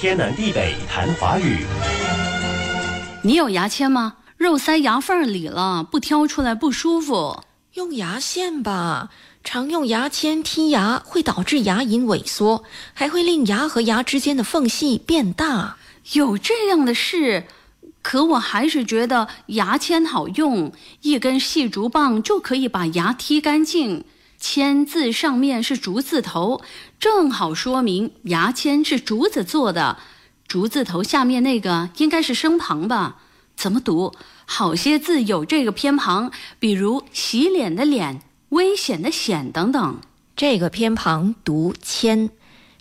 天南地北谈华语。你有牙签吗？肉塞牙缝里了，不挑出来不舒服。用牙线吧，常用牙签剔牙会导致牙龈萎缩，还会令牙和牙之间的缝隙变大。有这样的事，可我还是觉得牙签好用，一根细竹棒就可以把牙剔干净。签字上面是竹字头，正好说明牙签是竹子做的。竹字头下面那个应该是声旁吧？怎么读？好些字有这个偏旁，比如洗脸的脸、危险的险等等。这个偏旁读签。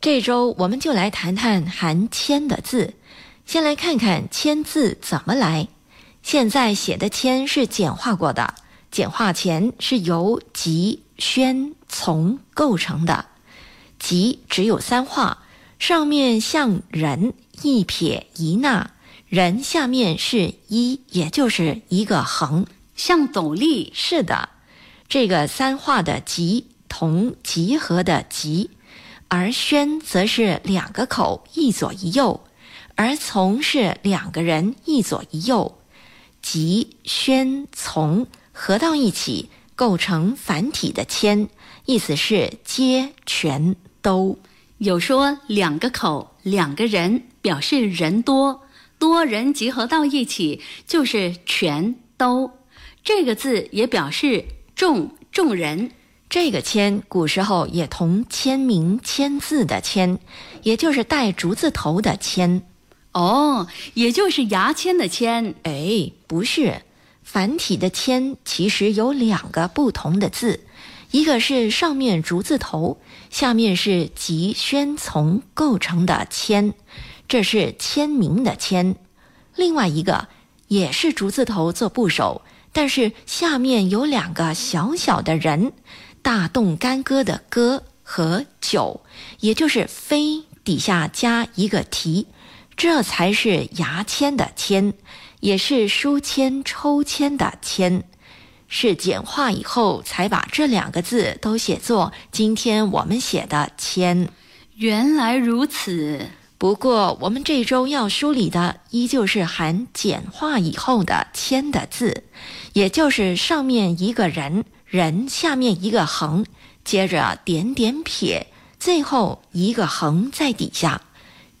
这周我们就来谈谈含签的字。先来看看签字怎么来。现在写的签是简化过的，简化前是由吉、宣、从构成的。吉只有三画，上面像人。一撇一捺，人下面是一，也就是一个横，像斗笠。是的，这个三画的集同集合的集，而宣则是两个口，一左一右，而从是两个人，一左一右，集宣从合到一起，构成繁体的签，意思是皆全都。有说两个口，两个人。表示人多，多人集合到一起就是全都。这个字也表示众众人。这个签古时候也同签名签字的签，也就是带竹字头的签。哦，也就是牙签的签。哎，不是，繁体的签其实有两个不同的字，一个是上面竹字头，下面是吉宣从构成的签。这是签名的签，另外一个也是竹字头做部首，但是下面有两个小小的人，大动干戈的戈和九，也就是飞底下加一个提，这才是牙签的签，也是书签抽签的签，是简化以后才把这两个字都写作今天我们写的签。原来如此。不过，我们这周要梳理的依旧是含简化以后的“签”的字，也就是上面一个人，人下面一个横，接着点点撇，最后一个横在底下。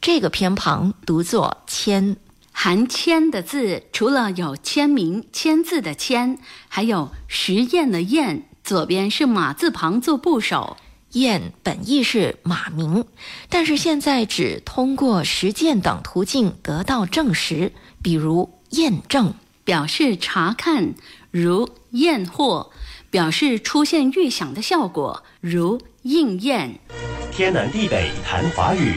这个偏旁读作“签”。含“签”的字，除了有签名、签字的“签”，还有实验的“验”，左边是马字旁做部首。验本意是马名，但是现在只通过实践等途径得到证实，比如验证，表示查看；如验货，表示出现预想的效果；如应验。天南地北谈华语。